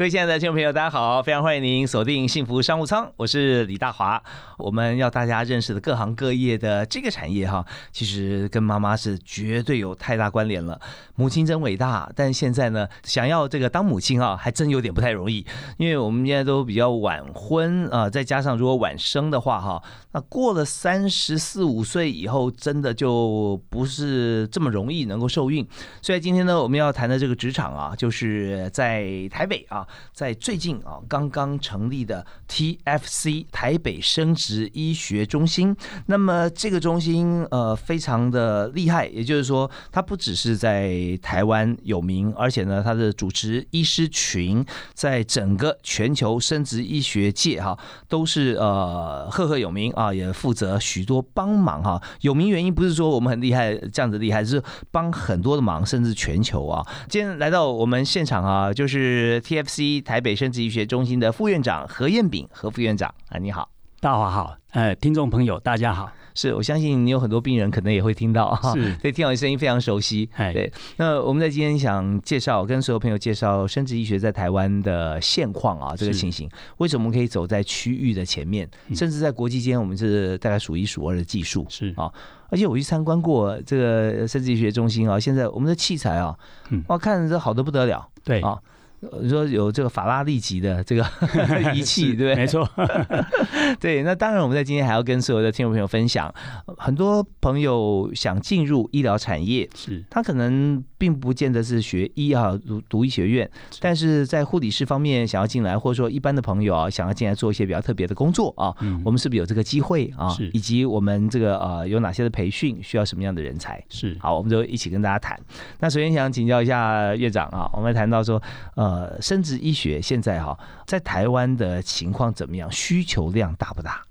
各位亲爱的听众朋友，大家好，非常欢迎您锁定幸福商务舱，我是李大华。我们要大家认识的各行各业的这个产业哈，其实跟妈妈是绝对有太大关联了。母亲真伟大，但现在呢，想要这个当母亲啊，还真有点不太容易，因为我们现在都比较晚婚啊，再加上如果晚生的话哈，那过了三十四五岁以后，真的就不是这么容易能够受孕。所以今天呢，我们要谈的这个职场啊，就是在台北啊。在最近啊，刚刚成立的 TFC 台北生殖医学中心，那么这个中心呃非常的厉害，也就是说，它不只是在台湾有名，而且呢，它的主持医师群在整个全球生殖医学界哈都是呃赫赫有名啊，也负责许多帮忙哈。有名原因不是说我们很厉害这样子厉害，是帮很多的忙，甚至全球啊。今天来到我们现场啊，就是 TFC。台北生殖医学中心的副院长何彦炳，何副院长啊，你好，大华好，呃，听众朋友大家好，是我相信你有很多病人可能也会听到 啊，是，对，听到你声音非常熟悉，对，那我们在今天想介绍，跟所有朋友介绍生殖医学在台湾的现况啊，这个情形，为什么我们可以走在区域的前面，甚至在国际间，我们是大概数一数二的技术，是。啊，而且我去参观过这个生殖医学中心啊，现在我们的器材啊，哇，看着这好的不得了，对。啊。你说有这个法拉利级的这个 仪器，对不对？没错，对。那当然，我们在今天还要跟所有的听众朋友分享，很多朋友想进入医疗产业，是他可能并不见得是学医啊，读读医学院，但是在护理师方面想要进来，或者说一般的朋友啊，想要进来做一些比较特别的工作啊，我们是不是有这个机会啊？是，以及我们这个呃有哪些的培训，需要什么样的人才？是，好，我们就一起跟大家谈。那首先想请教一下院长啊，我们谈到说呃。呃，生殖医学现在哈，在台湾的情况怎么样？需求量大不大？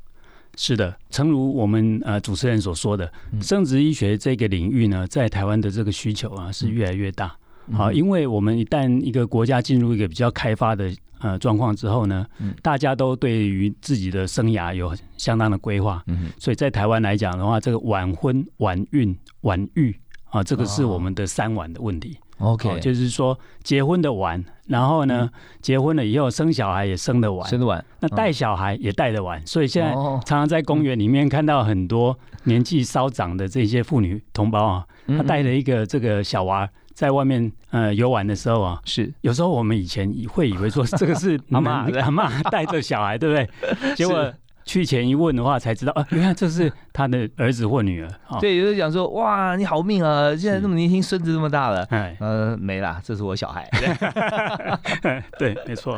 是的，诚如我们呃主持人所说的，生殖医学这个领域呢，在台湾的这个需求啊是越来越大。好，因为我们一旦一个国家进入一个比较开发的呃状况之后呢，大家都对于自己的生涯有相当的规划。嗯，所以在台湾来讲的话，这个晚婚、晚孕、晚育啊，这个是我们的三晚的问题。OK，就是说结婚的晚，然后呢，结婚了以后生小孩也生得晚，生得晚，那带小孩也带得晚，所以现在常常在公园里面看到很多年纪稍长的这些妇女同胞啊，她带着一个这个小娃在外面呃游玩的时候啊，是。有时候我们以前会以为说这个是 妈妈阿妈带着小孩，对不对？结果。去前一问的话，才知道啊，原来这是他的儿子或女儿。对，有人讲说，哇，你好命啊，现在那么年轻，孙子这么大了。哎，呃，没啦，这是我小孩。对，没错。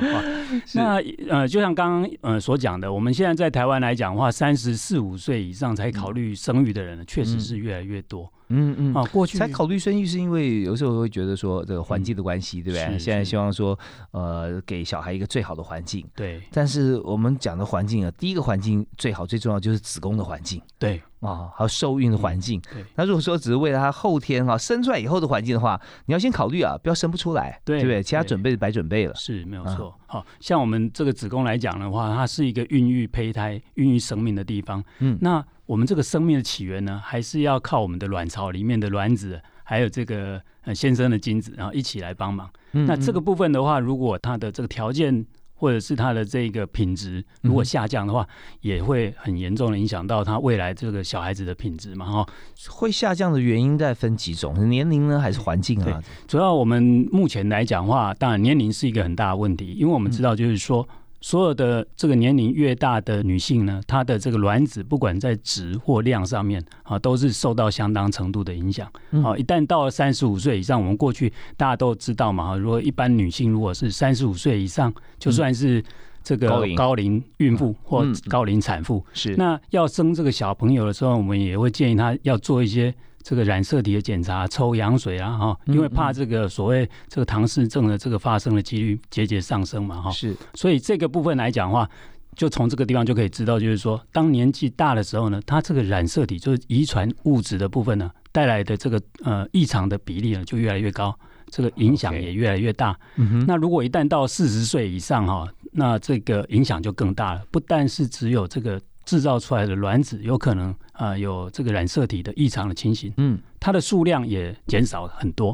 那呃，就像刚刚呃所讲的，我们现在在台湾来讲的话，三十四五岁以上才考虑生育的人，确实是越来越多。嗯嗯嗯啊，过去才考虑生育是因为有时候会觉得说这个环境的关系，对不对？现在希望说呃给小孩一个最好的环境，对。但是我们讲的环境啊，第一个环境最好最重要就是子宫的环境，对啊，还有受孕的环境。对。那如果说只是为了他后天哈生出来以后的环境的话，你要先考虑啊，不要生不出来，对不对？其他准备白准备了，是没有错。好像我们这个子宫来讲的话，它是一个孕育胚胎、孕育生命的地方。嗯，那。我们这个生命的起源呢，还是要靠我们的卵巢里面的卵子，还有这个呃先生的精子，然后一起来帮忙。那这个部分的话，如果它的这个条件或者是它的这个品质如果下降的话，也会很严重的影响到他未来这个小孩子的品质嘛？哈，会下降的原因在分几种？年龄呢，还是环境啊？主要我们目前来讲话，当然年龄是一个很大的问题，因为我们知道就是说。所有的这个年龄越大的女性呢，她的这个卵子不管在质或量上面啊，都是受到相当程度的影响。啊，一旦到了三十五岁以上，我们过去大家都知道嘛，哈，如果一般女性如果是三十五岁以上，就算是这个高龄孕妇或高龄产妇，是那要生这个小朋友的时候，我们也会建议她要做一些。这个染色体的检查，抽羊水啊，哈，因为怕这个所谓这个唐氏症的这个发生的几率节节上升嘛，哈，是，所以这个部分来讲的话，就从这个地方就可以知道，就是说，当年纪大的时候呢，它这个染色体就是遗传物质的部分呢，带来的这个呃异常的比例呢，就越来越高，这个影响也越来越大。嗯那如果一旦到四十岁以上哈，那这个影响就更大了，不但是只有这个。制造出来的卵子有可能啊有这个染色体的异常的情形，嗯，它的数量也减少很多。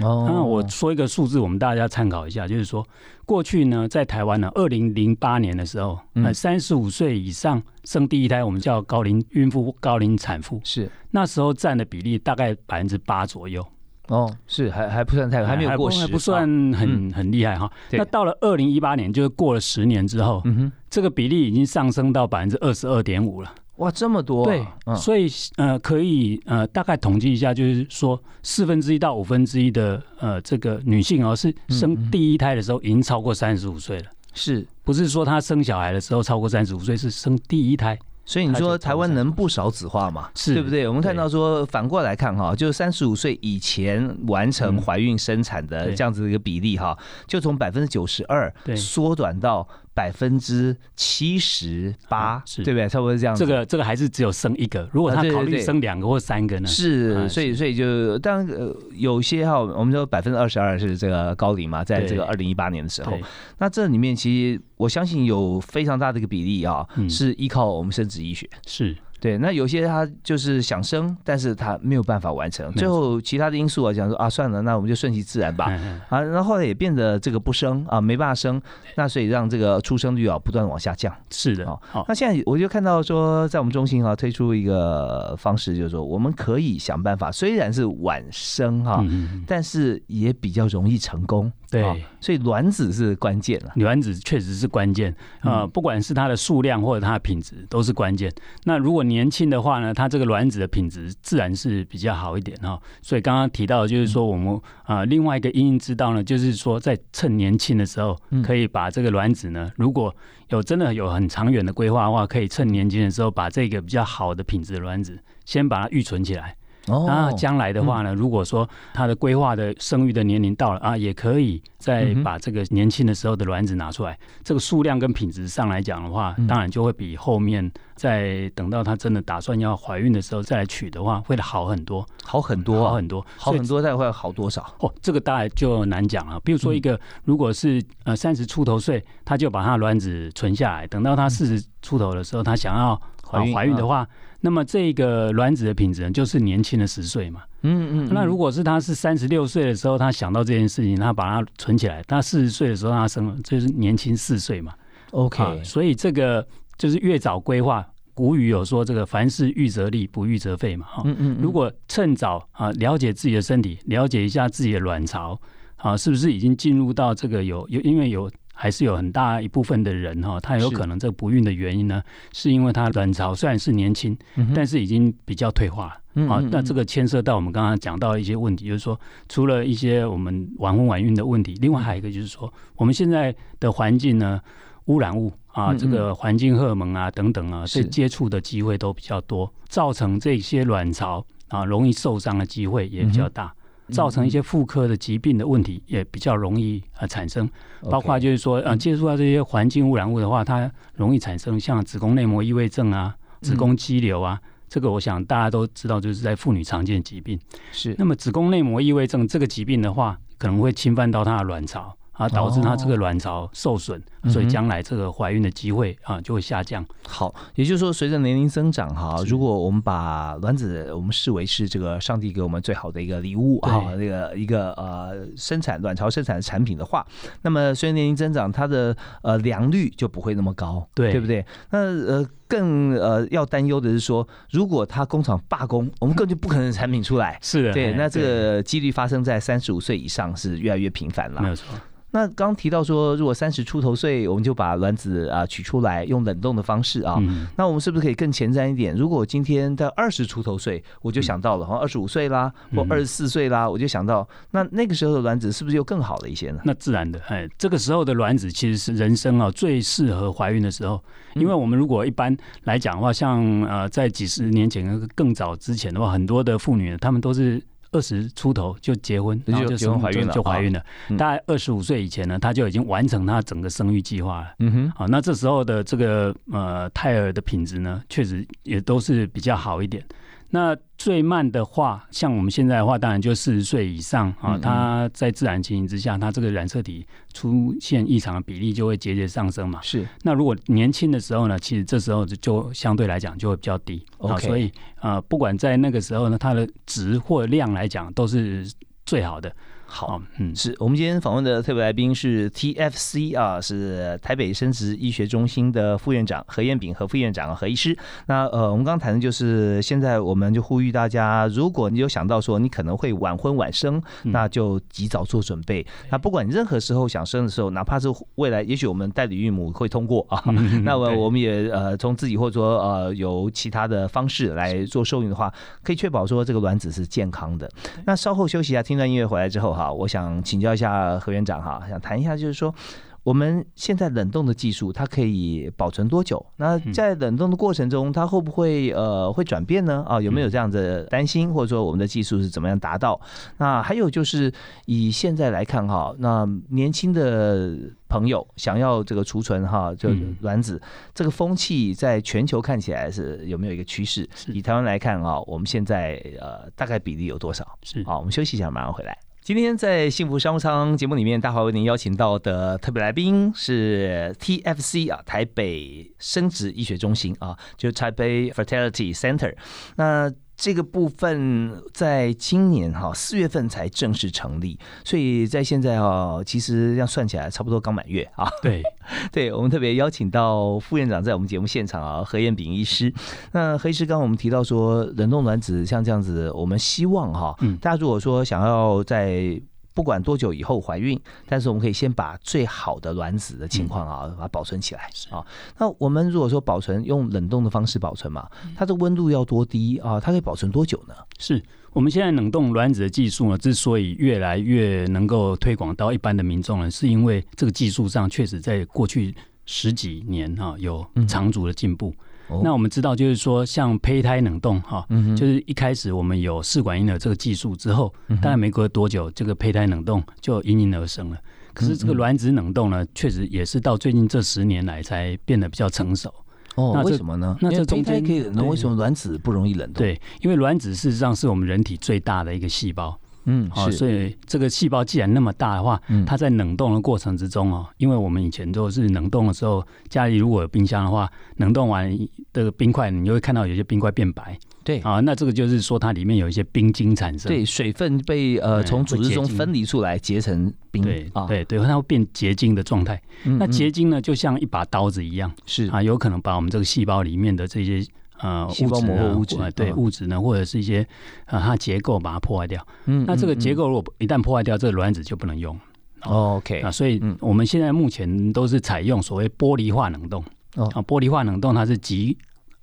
哦。那我说一个数字，我们大家参考一下，就是说过去呢，在台湾呢，二零零八年的时候，嗯。呃，三十五岁以上生第一胎，我们叫高龄孕妇、高龄产妇，是。那时候占的比例大概百分之八左右，哦，是还还不算太，还没有过时，还不算很很厉害哈。对那到了二零一八年，就是过了十年之后，这个比例已经上升到百分之二十二点五了。哇，这么多啊，对，嗯所以呃，可以呃大概统计一下，就是说四分之一到五分之一的呃这个女性哦，是嗯生第一胎的时候已经超过三十五岁了，是。不是说她生小孩的时候超过三十五岁，是生第一胎。所以你说台湾能不少子化嘛？是对不对？我们看到说反过来看哈，就三十五岁以前完成嗯怀孕生产的这样子的一个比例哈，就从百分之九十二对缩短到百分之七十八对不对？差不多是这样子。这个这个还是只有生一个，如果他考虑生两个或三个呢？是，啊所以是所以就当然呃有些哈，我们说百分之二十二是这个高龄嘛，在这个二对零一八年的时候，，那这里面其实我相信有非常大的一个比例啊，嗯是依靠我们生殖医学。是对，那有些他就是想生，但是他没有办法完成，最后其他的因素啊，讲说啊，算了，那我们就顺其自然吧。啊，然后后来也变得这个不生啊，没办法生，那所以让这个出生率啊不断往下降。是的，好好，那现在我就看到说，在我们中心啊推出一个方式，就是说我们可以想办法，虽然是晚生哈、但是也比较容易成功。对啊所以卵子是关键了。卵子确实是关键，呃，嗯不管是它的数量或者它的品质都是关键。那如果年轻的话呢，它这个卵子的品质自然是比较好一点哈、所以刚刚提到的就是说，我们啊、呃另外一个因应之道呢，就是说在趁年轻的时候嗯，可以把这个卵子呢，如果有真的有很长远的规划的话，可以趁年轻的时候把这个比较好的品质的卵子先把它预存起来。哦。那将来的话呢，如果说他的规划的生育的年龄到了啊，也可以再把这个年轻的时候的卵子拿出来，这个数量跟品质上来讲的话嗯，当然就会比后面在等到他真的打算要怀孕的时候再来取的话，会好很多，好很多啊，好很多，好很多，再会好多少？哦，这个大概就难讲了。比如说一个，如果是呃三十出头岁，他就把他卵子存下来，等到他四十出头的时候，他想要怀孕怀孕的话，那么这个卵子的品质，就是年轻的十岁嘛。嗯嗯那如果是他是三十六岁的时候，他想到这件事情，他把它存起来，他四十岁的时候他生了，就是年轻四岁嘛。OK，、啊所以这个就是越早规划。古语有说这个凡事预则立，不预则废嘛。哈、嗯嗯，如果趁早啊了解自己的身体，了解一下自己的卵巢啊，是不是已经进入到这个有有，因为有还是有很大一部分的人哈、他有可能这个不孕的原因呢，是因为他卵巢虽然是年轻，嗯但是已经比较退化了。啊那这个牵涉到我们刚刚讲到一些问题，就是说，除了一些我们晚婚晚孕的问题，另外还有一个就是说，我们现在的环境呢，污染物啊，这个环境荷尔蒙啊等等啊，是这接触的机会都比较多，造成这些卵巢啊容易受伤的机会也比较大。嗯造成一些妇科的疾病的问题也比较容易呃产生，包括就是说呃接触到这些环境污染物的话，它容易产生像子宫内膜异位症啊、子宫肌瘤啊，这个我想大家都知道，就是在妇女常见的疾病。是。那么子宫内膜异位症这个疾病的话，可能会侵犯到她的卵巢啊，导致她这个卵巢受损，所以将来这个怀孕的机会啊就会下降。好，也就是说，随着年龄增长哈，如果我们把卵子我们视为是这个上帝给我们最好的一个礼物对啊，这个一个呃生产卵巢生产的产品的话，那么随着年龄增长，它的呃良率就不会那么高，对对不对？那呃更呃要担忧的是说，如果它工厂罢工，我们根本就不可能产品出来。是的，对，哎那这个几率发生在三十五岁以上是越来越频繁了没。有错。那刚提到说，如果三十出头岁，我们就把卵子啊取出来，用冷冻的方式啊。嗯，那我们是不是可以更前瞻一点？如果我今天在二十出头岁，我就想到了，好像二十五岁啦，或嗯二十四岁啦，我就想到，那那个时候的卵子是不是又更好了一些呢？那自然的，哎，这个时候的卵子其实是人生啊最适合怀孕的时候，因为我们如果一般来讲的话，像呃在几十年前更早之前的话，很多的妇女她们都是。二十出头就结婚，然后就生怀孕了就就怀孕了。嗯大概二十五岁以前呢，她就已经完成她整个生育计划了。嗯哼，好，那这时候的这个呃胎儿的品质呢，确实也都是比较好一点。那最慢的话，像我们现在的话，当然就四十岁以上啊，它在自然情形之下，它这个染色体出现异常的比例就会节节上升嘛。是。那如果年轻的时候呢，其实这时候就就相对来讲就会比较低。OK。所以呃，不管在那个时候呢，它的值或量来讲都是最好的。好，嗯，是我们今天访问的特别来宾是 TFC 啊，是台北生殖医学中心的副院长何彦炳和副院长何医师。那呃，我们刚刚谈的就是现在，我们就呼吁大家，如果你有想到说你可能会晚婚晚生，那就及早做准备。那不管你任何时候想生的时候，哪怕是未来，也许我们代理孕母会通过啊，那我我们也呃从自己或者说呃有其他的方式来做受孕的话，可以确保说这个卵子是健康的。那稍后休息一下，听段音乐回来之后。好，我想请教一下何院长哈，想谈一下，就是说我们现在冷冻的技术，它可以保存多久？那在冷冻的过程中，它会不会呃会转变呢？啊，有没有这样的担心？或者说我们的技术是怎么样达到？那还有就是以现在来看哈，那年轻的朋友想要这个储存哈，就卵子这个风气在全球看起来是有没有一个趋势？以台湾来看啊，我们现在呃大概比例有多少？是好，我们休息一下，马上回来。今天在幸福商务舱节目里面，大华为您邀请到的特别来宾是 TFC 啊，台北生殖医学中心啊，就台北 Fertility Center。那这个部分在今年哈四月份才正式成立，所以在现在哈，其实这样算起来差不多刚满月啊。对，对我们特别邀请到副院长在我们节目现场啊，何彦炳医师。那何医师刚刚我们提到说，冷冻卵子像这样子，我们希望哈，大家如果说想要在不管多久以后怀孕，但是我们可以先把最好的卵子的情况啊，把它保存起来啊。那我们如果说保存用冷冻的方式保存嘛，它的温度要多低啊？它可以保存多久呢？是我们现在冷冻卵子的技术呢，之所以越来越能够推广到一般的民众呢，是因为这个技术上确实在过去十几年哈有长足的进步。那我们知道，就是说，像胚胎冷冻哈，就是一开始我们有试管婴儿这个技术之后，大概没隔多久，这个胚胎冷冻就应运而生了。可是这个卵子冷冻呢，确实也是到最近这十年来才变得比较成熟。哦，那为什么呢？那这中间可以冷冻，为什么卵子不容易冷冻？对，因为卵子事实上是我们人体最大的一个细胞。嗯，好，所以这个细胞既然那么大的话，它在冷冻的过程之中哦，因为我们以前都是冷冻的时候，家里如果有冰箱的话，冷冻完的冰块，你就会看到有些冰块变白。对，啊，那这个就是说它里面有一些冰晶产生，对，水分被呃从组织中分离出来，结成冰。对，对，对，它会变结晶的状态。那结晶呢，就像一把刀子一样，是啊，有可能把我们这个细胞里面的这些。呃，细胞膜或物质，对物质呢，或者是一些呃它结构把它破坏掉。嗯，那这个结构如果一旦破坏掉，这个卵子就不能用。OK，啊，所以我们现在目前都是采用所谓玻璃化冷冻。哦，啊，玻璃化冷冻它是极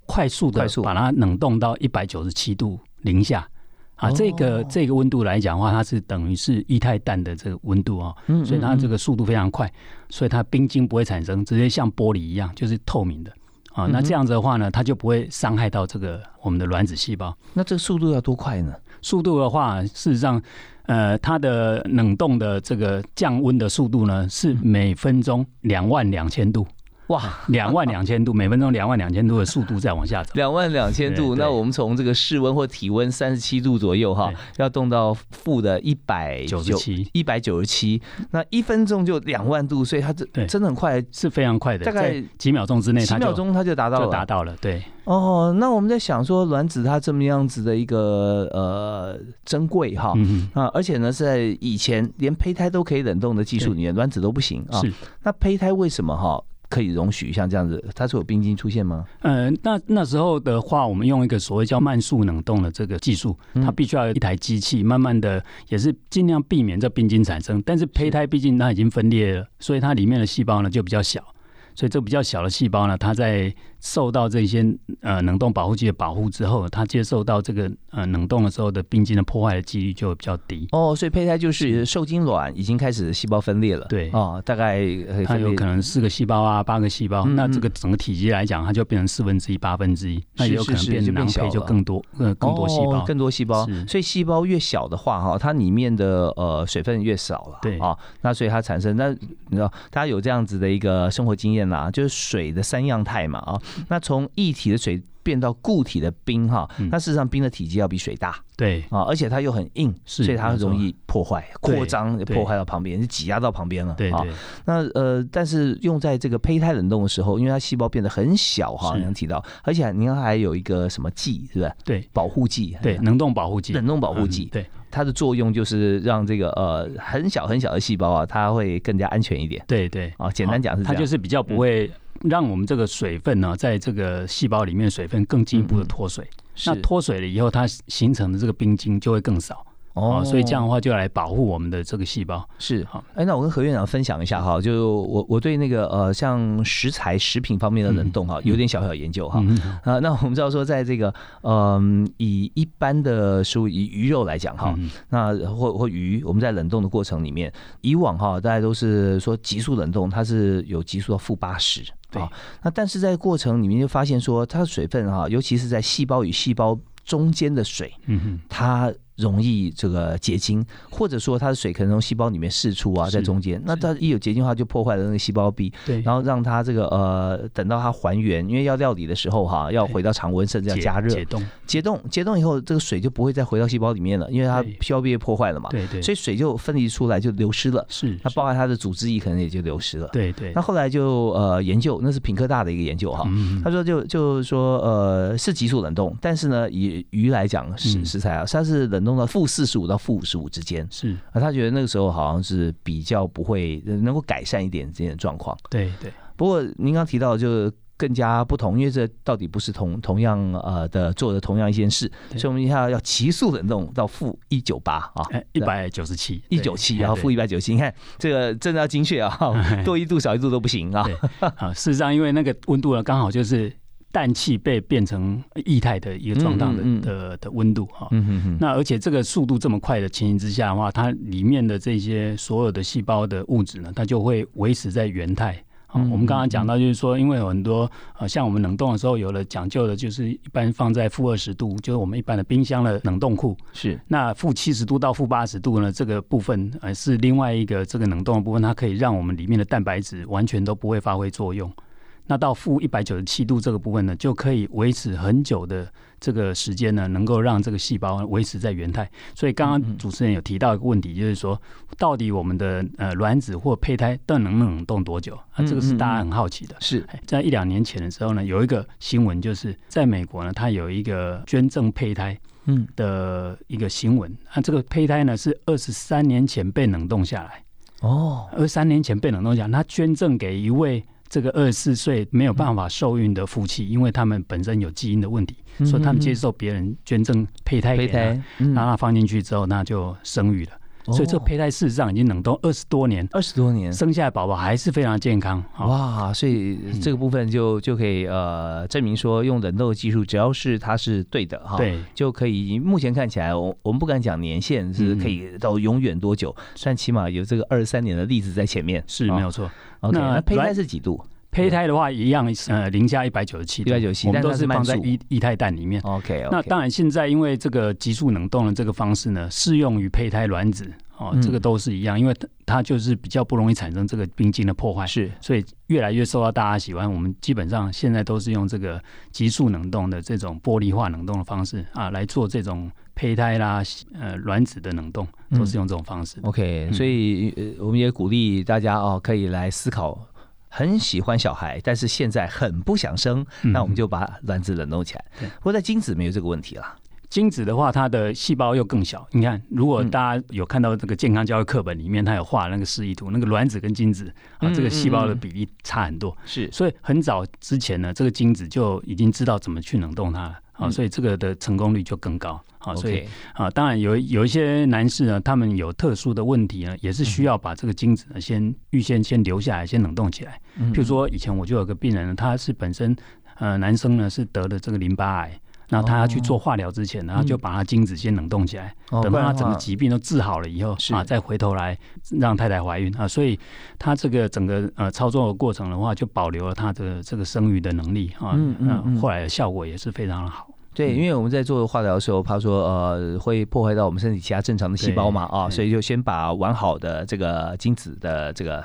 快速的把它冷冻到一百九十七度零下。啊，这个这个温度来讲的话，它是等于是液态氮的这个温度哦，所以它这个速度非常快，所以它冰晶不会产生，直接像玻璃一样，就是透明的。啊，那这样子的话呢，它就不会伤害到这个我们的卵子细胞。那这个速度要多快呢？速度的话，事实上，呃，它的冷冻的这个降温的速度呢，是每分钟两万两千度。哇，两万两千度，每分钟两万两千度的速度在往下走。两万两千度，那我们从这个室温或体温三十七度左右哈，要冻到负的一百九十七，一百九十七，那一分钟就两万度，所以它这真的很快，是非常快的，大概几秒钟之内，几秒钟它就达到了，达到了。对，哦，那我们在想说，卵子它这么样子的一个呃珍贵哈啊，而且呢，在以前连胚胎都可以冷冻的技术里面，卵子都不行啊。是那胚胎为什么哈？可以容许像这样子，它是有冰晶出现吗？呃，那那时候的话，我们用一个所谓叫慢速冷冻的这个技术，它必须要一台机器，慢慢的也是尽量避免这冰晶产生。但是胚胎毕竟它已经分裂了，所以它里面的细胞呢就比较小，所以这比较小的细胞呢，它在受到这些呃冷冻保护剂的保护之后，它接受到这个呃冷冻的时候的冰晶的破坏的几率就比较低。哦，所以胚胎就是受精卵已经开始细胞分裂了。对，哦，大概它有可能四个细胞啊，八个细胞，那这个整个体积来讲，它就变成四分之一、八分之一，那也有可能变囊胚就更多，呃，更多细胞，更多细胞。所以细胞越小的话，哈，它里面的呃水分越少了。对啊，那所以它产生，那你知道，大家有这样子的一个生活经验啦，就是水的三样态嘛啊，那从液体的水变到固体的冰哈，那事实上冰的体积要比水大。对啊，而且它又很硬，所以它容易破坏、扩张，破坏到旁边，就挤压到旁边了。对对。那呃，但是用在这个胚胎冷冻的时候，因为它细胞变得很小哈，您提到，而且您还有一个什么剂，是不是？对，保护剂。对，冷冻保护剂。冷冻保护剂。对，它的作用就是让这个呃很小很小的细胞啊，它会更加安全一点。对对。啊，简单讲是，它就是比较不会让我们这个水分呢，在这个细胞里面水分更进一步的脱水。那脱水了以后，它形成的这个冰晶就会更少。哦，所以这样的话就来保护我们的这个细胞是好。哎，那我跟何院长分享一下哈，就我我对那个呃像食材食品方面的冷冻哈有点小小研究哈啊。那我们知道说，在这个嗯以一般的食物以鱼肉来讲哈，那或或鱼我们在冷冻的过程里面，以往哈大家都是说急速冷冻，它是有急速到负八十啊。那但是在过程里面就发现说，它的水分哈，尤其是在细胞与细胞中间的水，嗯哼，它。容易这个结晶，或者说它的水可能从细胞里面释出啊，在中间，那它一有结晶的话，就破坏了那个细胞壁，对，然后让它这个呃，等到它还原，因为要料理的时候哈，要回到常温，甚至要加热。解冻，解冻，解冻以后，这个水就不会再回到细胞里面了，因为它细胞壁被破坏了嘛，对对，所以水就分离出来就流失了，是，它包含它的组织液可能也就流失了，对对。那后来就呃研究，那是品科大的一个研究哈，他说就就是说呃是急速冷冻，但是呢以鱼来讲食食材啊，它是冷冻到负四十五。到负五十五之间是啊，他觉得那个时候好像是比较不会能够改善一点这样的状况。对对。不过您刚提到就更加不同，因为这到底不是同同样呃的做的同样一件事，所以我们一下要急速冷冻到负一九八啊，一百九十七，一九七，然后负一百九十七。你看这个真的要精确啊，多一度少一度都不行啊。啊，事实上因为那个温度呢，刚好就是。氮气被变成液态的一个状态的的的温度哈，那而且这个速度这么快的情形之下的话，它里面的这些所有的细胞的物质呢，它就会维持在原态。我们刚刚讲到就是说，因为有很多呃，像我们冷冻的时候有了讲究的，就是一般放在负二十度，就是我们一般的冰箱的冷冻库是。那负七十度到负八十度呢，这个部分呃是另外一个这个冷冻的部分，它可以让我们里面的蛋白质完全都不会发挥作用。那到负一百九十七度这个部分呢，就可以维持很久的这个时间呢，能够让这个细胞维持在原态。所以刚刚主持人有提到一个问题，就是说，到底我们的呃卵子或胚胎都能冷冻多久？啊，这个是大家很好奇的。是在一两年前的时候呢，有一个新闻，就是在美国呢，它有一个捐赠胚胎嗯的一个新闻。啊，这个胚胎呢是二十三年前被冷冻下来。哦，二三年前被冷冻下来，他捐赠给一位。这个二十四岁没有办法受孕的夫妻，因为他们本身有基因的问题，所以他们接受别人捐赠胚胎给他，让他放进去之后，那就生育了。所以这个胚胎事实上已经冷冻二十多年，二十多年生下来宝宝还是非常健康。哇！所以这个部分就就可以呃证明说，用冷冻技术，只要是它是对的哈，对，就可以。目前看起来，我我们不敢讲年限是可以到永远多久，但起码有这个二十三年的例子在前面是没有错。OK，那胚胎是几度？胚胎的话一样，呃，零下一百九十七，一百九十七，我们都是放在液液态氮里面。OK，那当然现在因为这个急速冷冻的这个方式呢，适用于胚胎卵子哦，这个都是一样，因为它就是比较不容易产生这个冰晶的破坏，是，所以越来越受到大家喜欢。我们基本上现在都是用这个急速冷冻的这种玻璃化冷冻的方式啊来做这种胚胎啦，呃，卵子的冷冻都是用这种方式。OK，所以我们也鼓励大家哦，可以来思考。很喜欢小孩，但是现在很不想生，那我们就把卵子冷冻起来。不过在精子没有这个问题了。精子的话，它的细胞又更小。你看，如果大家有看到这个健康教育课本里面，它有画那个示意图，那个卵子跟精子啊，这个细胞的比例差很多。是，所以很早之前呢，这个精子就已经知道怎么去冷冻它了。啊，所以这个的成功率就更高。好，所以啊，当然有有一些男士呢，他们有特殊的问题呢，也是需要把这个精子呢先预先先留下来，先冷冻起来。譬如说，以前我就有个病人呢，他是本身呃男生呢是得了这个淋巴癌，然后他要去做化疗之前，然后就把他精子先冷冻起来，等到他整个疾病都治好了以后啊，再回头来让太太怀孕啊。所以他这个整个呃操作的过程的话，就保留了他的这个生育的能力啊。嗯嗯，后来的效果也是非常的好。对，因为我们在做化疗的时候，怕说呃会破坏到我们身体其他正常的细胞嘛啊，所以就先把完好的这个精子的这个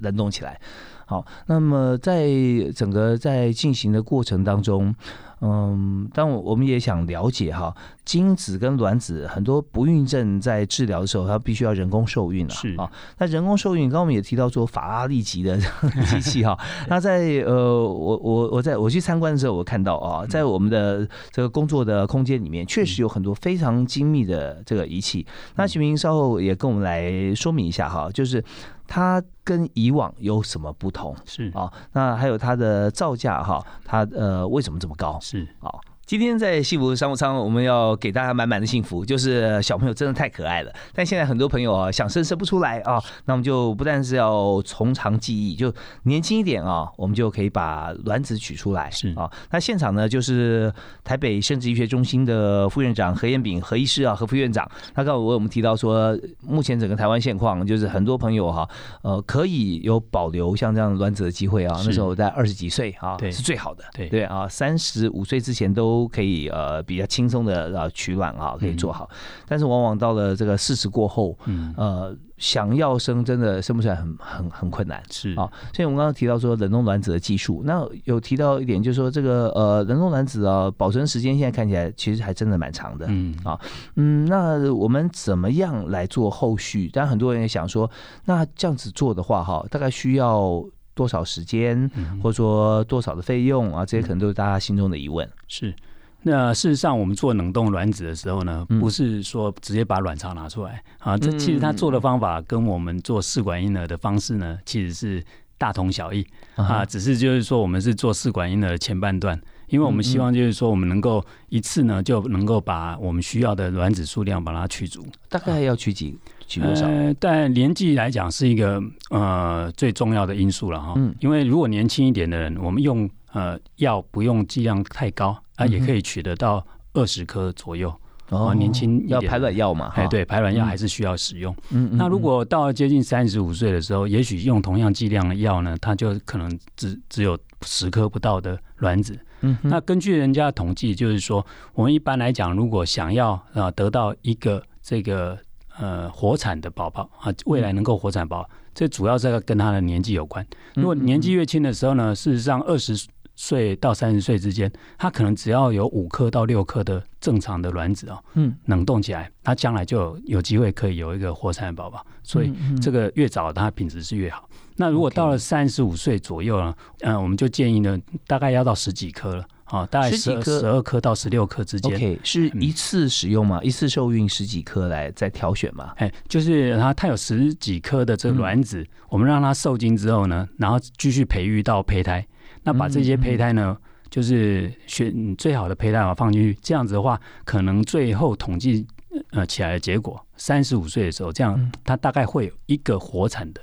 冷冻起来。好，那么在整个在进行的过程当中。嗯，但我我们也想了解哈，精子跟卵子很多不孕症在治疗的时候，它必须要人工受孕了。是啊，那人工受孕，刚刚我们也提到说法拉利级的 机器哈。那在呃，我我我在我去参观的时候，我看到啊，在我们的这个工作的空间里面，确实有很多非常精密的这个仪器。那徐明稍后也跟我们来说明一下哈，就是它跟以往有什么不同？是啊，那还有它的造价哈，它呃为什么这么高？是好。今天在幸福商务舱，我们要给大家满满的幸福，就是小朋友真的太可爱了。但现在很多朋友啊，想生生不出来啊，那我们就不但是要从长计议，就年轻一点啊，我们就可以把卵子取出来。是啊，那现场呢，就是台北生殖医学中心的副院长何彦炳何医师啊，何副院长，他刚为我们提到说，目前整个台湾现况就是很多朋友哈，呃，可以有保留像这样卵子的机会啊。那时候在二十几岁啊，是最好的。对对啊，三十五岁之前都。都可以呃比较轻松的呃取卵啊，可以做好，但是往往到了这个四十过后，嗯呃想要生真的生不出来很很很困难是啊，所以我们刚刚提到说冷冻卵子的技术，那有提到一点就是说这个呃冷冻卵子啊保存时间现在看起来其实还真的蛮长的，嗯啊嗯那我们怎么样来做后续？但很多人也想说，那这样子做的话哈，大概需要。多少时间，或者说多少的费用啊？这些可能都是大家心中的疑问。是，那事实上，我们做冷冻卵子的时候呢，不是说直接把卵巢拿出来啊。这其实他做的方法跟我们做试管婴儿的方式呢，其实是大同小异啊。只是就是说，我们是做试管婴儿的前半段，因为我们希望就是说，我们能够一次呢就能够把我们需要的卵子数量把它取足。大概要取几？呃，但年纪来讲是一个呃最重要的因素了哈。嗯，因为如果年轻一点的人，我们用呃药不用剂量太高，啊，也可以取得到二十颗左右。哦，年轻要排卵药嘛？哎，对，排卵药还是需要使用。嗯，那如果到接近三十五岁的时候，也许用同样剂量的药呢，它就可能只只有十颗不到的卵子。嗯，那根据人家的统计，就是说，我们一般来讲，如果想要啊得到一个这个。呃，活产的宝宝啊，未来能够活产宝，这主要是跟他的年纪有关。如果年纪越轻的时候呢，事实上二十岁到三十岁之间，它可能只要有五颗到六颗的正常的卵子哦，嗯，冷冻起来，它将来就有有机会可以有一个活产的宝宝。所以这个越早，它品质是越好。那如果到了三十五岁左右呢，嗯，我们就建议呢，大概要到十几颗了。哦，大概十十二颗到十六颗之间。OK，是一次使用吗？一次受孕十几颗来再挑选吗？哎，就是它，它有十几颗的这个卵子，我们让它受精之后呢，然后继续培育到胚胎。那把这些胚胎呢，就是选最好的胚胎啊放进去。这样子的话，可能最后统计呃起来的结果，三十五岁的时候，这样它大概会有一个活产的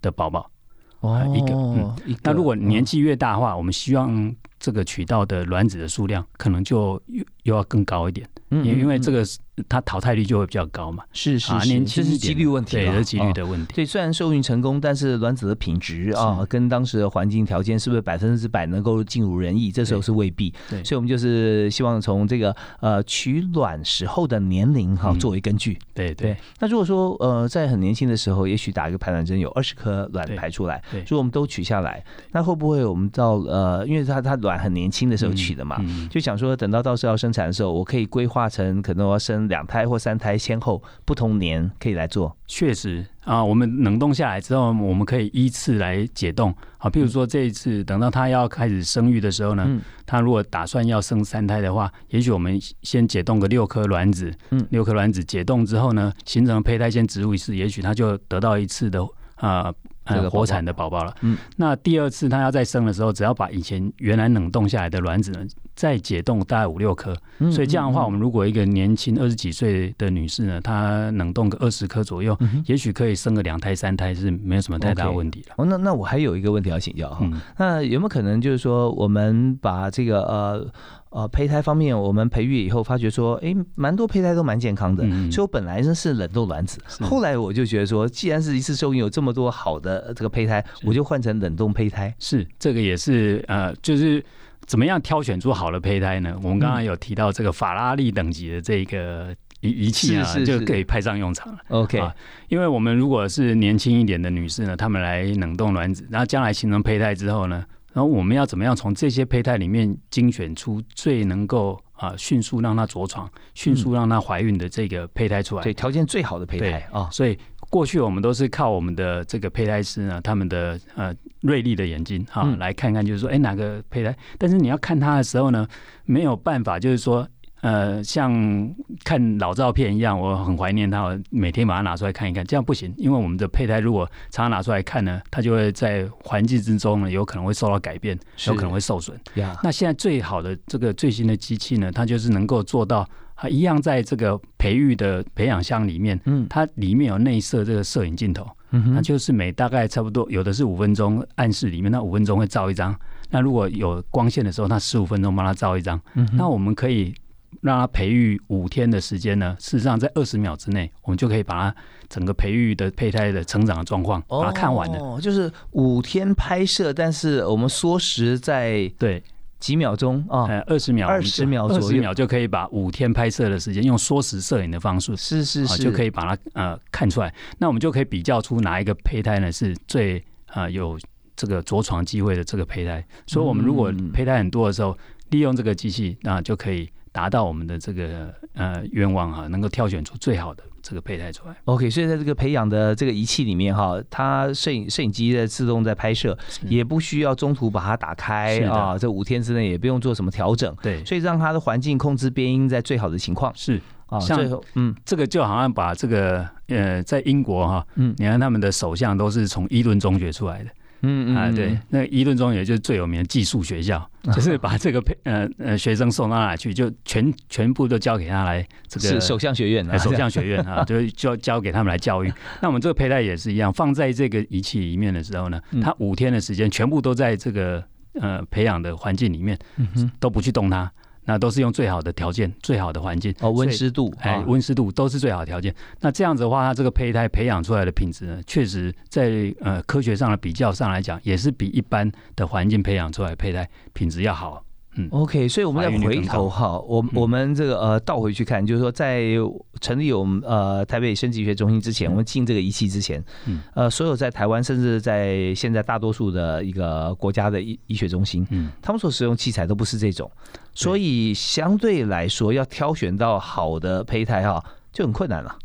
的宝宝。哦，一个。嗯，那如果年纪越大的话，我们希望。这个渠道的卵子的数量可能就又又要更高一点，嗯，因为这个它淘汰率就会比较高嘛，是是是，这是几率问题，对，是几率的问题。对，虽然受孕成功，但是卵子的品质啊，跟当时的环境条件是不是百分之百能够尽如人意？这时候是未必。对，所以我们就是希望从这个呃取卵时候的年龄哈作为根据。对对。那如果说呃在很年轻的时候，也许打一个排卵针有二十颗卵排出来，对，如果我们都取下来，那会不会我们到呃，因为它它卵很年轻的时候取的嘛，就想说等到到时候要生产的时候，我可以规划成可能要生两胎或三胎，先后不同年可以来做。确实啊，我们冷冻下来之后，我们可以依次来解冻。好，譬如说这一次等到他要开始生育的时候呢，他如果打算要生三胎的话，也许我们先解冻个六颗卵子，嗯，六颗卵子解冻之后呢，形成胚胎先植入一次，也许他就得到一次的啊。这个活产的宝宝了，嗯，那第二次他要再生的时候，只要把以前原来冷冻下来的卵子呢，再解冻大概五六颗，嗯所以这样的话，我们如果一个年轻二十几岁的女士呢，她冷冻个二十颗左右，也许可以生个两胎三胎是没有什么太大问题了。哦，那那我还有一个问题要请教哈，那有没有可能就是说，我们把这个呃。呃，胚胎方面，我们培育以后发觉说，哎，蛮多胚胎都蛮健康的，所以我本来呢是冷冻卵子，后来我就觉得说，既然是一次受孕有这么多好的这个胚胎，我就换成冷冻胚胎。是，这个也是呃，就是怎么样挑选出好的胚胎呢？我们刚刚有提到这个法拉利等级的这个仪仪器啊，是是就可以派上用场了。OK，啊因为我们如果是年轻一点的女士呢，她们来冷冻卵子，然后将来形成胚胎之后呢，然后我们要怎么样从这些胚胎里面精选出最能够啊迅速让她着床、迅速让她怀孕的这个胚胎出来？对，条件最好的胚胎啊，所以过去我们都是靠我们的这个胚胎师呢，他们的呃锐利的眼睛哈、嗯来看看，就是说，哎，哪个胚胎？但是你要看它的时候呢，没有办法，就是说。呃，像看老照片一样，我很怀念它，我每天把它拿出来看一看，这样不行，因为我们的胚胎如果常常拿出来看呢，它就会在环境之中呢，有可能会受到改变，有可能会受损。呀，那现在最好的这个最新的机器呢，它就是能够做到，它一样在这个培育的培养箱里面，嗯它里面有内设这个摄影镜头，嗯哼，那就是每大概差不多有的是五分钟暗示里面，那五分钟会照一张。那如果有光线的时候，那十五分钟帮它照一张。嗯那我们可以让它培育五天的时间呢，事实上在二十秒之内，我们就可以把它整个培育的胚胎的成长的状况把它看完了。哦，就是五天拍摄，但是我们缩时在对，几秒钟啊，呃，二十秒，20秒左右二十秒就可以把五天拍摄的时间用缩时摄影的方式，啊，是是是，就可以把它呃看出来。那我们就可以比较出哪一个胚胎呢是最呃有这个着床机会的这个胚胎。所以，我们如果嗯胚胎很多的时候，利用这个机器，那就可以达到我们的这个呃愿望哈，能够挑选出最好的这个胚胎出来。OK，所以在这个培养的这个仪器里面哈，它摄影摄影机在自动在拍摄，也不需要中途把它打开啊，这五天之内也不用做什么调整，对，所以让它的环境控制变音在最好的情况。是。啊，像最后嗯。这个就好像把这个呃，在英国哈，嗯。你看他们的首相都是从伊顿中学出来的。啊，嗯嗯对，那伊顿中学就是最有名的寄宿学校，就是把这个培呃呃学生送到哪里去，就全全部都交给他来这个是首相学院啊，呃首相学院啊，就就交给他们来教育。那我们这个胚胎也是一样，放在这个仪器里面的时候呢嗯，它五天的时间全部都在这个呃培养的环境里面，嗯都不去动它，那都是用最好的条件、最好的环境哦温湿度哎，啊温湿度都是最好的条件。那这样子的话，它这个胚胎培养出来的品质呢，确实在呃科学上的比较上来讲，也是比一般的环境培养出来的胚胎品质要好。OK，所以我们再回头哈，我嗯。我们这个呃倒回去看，就是说在成立我们呃台北生殖医学中心之前，我们进这个仪器之前嗯，呃，所有在台湾甚至在现在大多数的一个国家的医医学中心，嗯，他们所使用器材都不是这种，所以相对来说要挑选到好的胚胎哈就很困难了。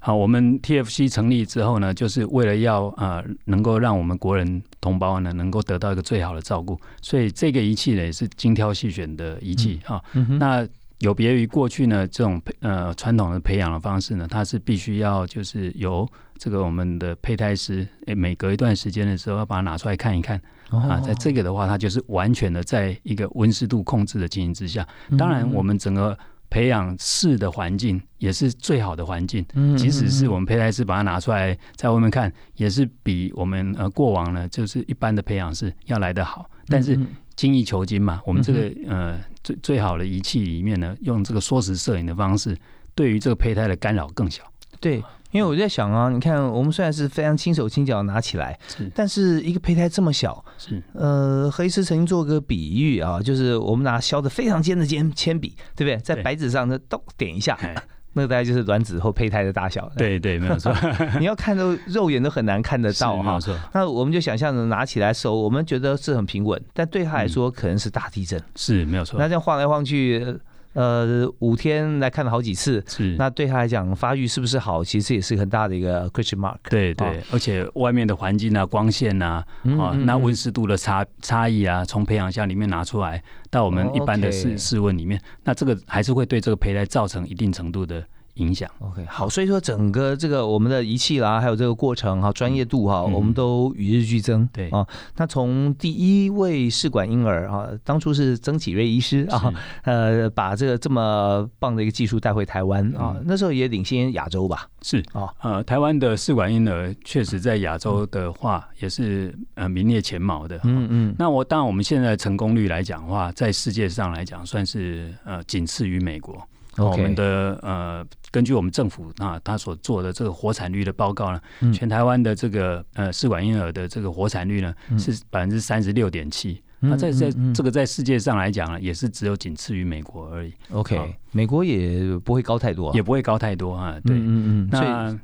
好，我们 TFC 成立之后呢，就是为了要呃能够让我们国人同胞呢能够得到一个最好的照顾，所以这个仪器呢也是精挑细选的仪器哈、那有别于过去呢这种呃传统的培养的方式呢，它是必须要就是由这个我们的胚胎师，诶每隔一段时间的时候要把它拿出来看一看。啊，哦在这个的话，它就是完全的在一个温湿度控制的情形之下，当然我们整个培养室的环境也是最好的环境。嗯即使是我们胚胎室把它拿出来在外面看，也是比我们呃过往呢，就是一般的培养室要来得好。但是嗯精益求精嘛，我们这个呃最最好的仪器里面呢，用这个缩时摄影的方式，对于这个胚胎的干扰更小。对，因为我在想啊，你看我们虽然是非常轻手轻脚拿起来，是。但是一个胚胎这么小，是，呃，何医师曾经做个比喻啊，就是我们拿削的非常尖的尖铅笔，对不对？在白纸上呢，咚点一下，哎，那个大概就是卵子或胚胎的大小。，对对，没有错，你要看都肉眼都很难看得到哈。那我们就想象着拿起来手，我们觉得是很平稳，但对他来说可能是大地震。是没有错。那，这样晃来晃去，呃，五天来看了好几次，是。那对他来讲发育是不是好，其实也是很大的一个 question mark。对对，而且外面的环境啊、光线啊，啊，嗯嗯嗯那温湿度的差差异啊，从培养箱里面拿出来到我们一般的哦室，OK 室温里面，那这个还是会对这个胚胎造成一定程度的影响。OK，好，所以说整个这个我们的仪器啦，还有这个过程哈，专业度哈，嗯我们都与日俱增。对啊，那从第一位试管婴儿啊，当初是曾启瑞医师啊，呃，把这个这么棒的一个技术带回台湾啊，嗯那时候也领先亚洲吧？是啊呃，台湾的试管婴儿确实在亚洲的话也是呃名列前茅的。嗯嗯，那我当然我们现在成功率来讲的话，在世界上来讲算是呃仅次于美国。我们的呃，根据我们政府啊，他所做的这个活产率的报告呢，嗯全台湾的这个呃试管婴儿的这个活产率呢嗯是百分之三十六点七那在在这个在世界上来讲呢，也是只有仅次于美国而已。OK，美国也不会高太多，也不会高太多啊。对，嗯嗯。那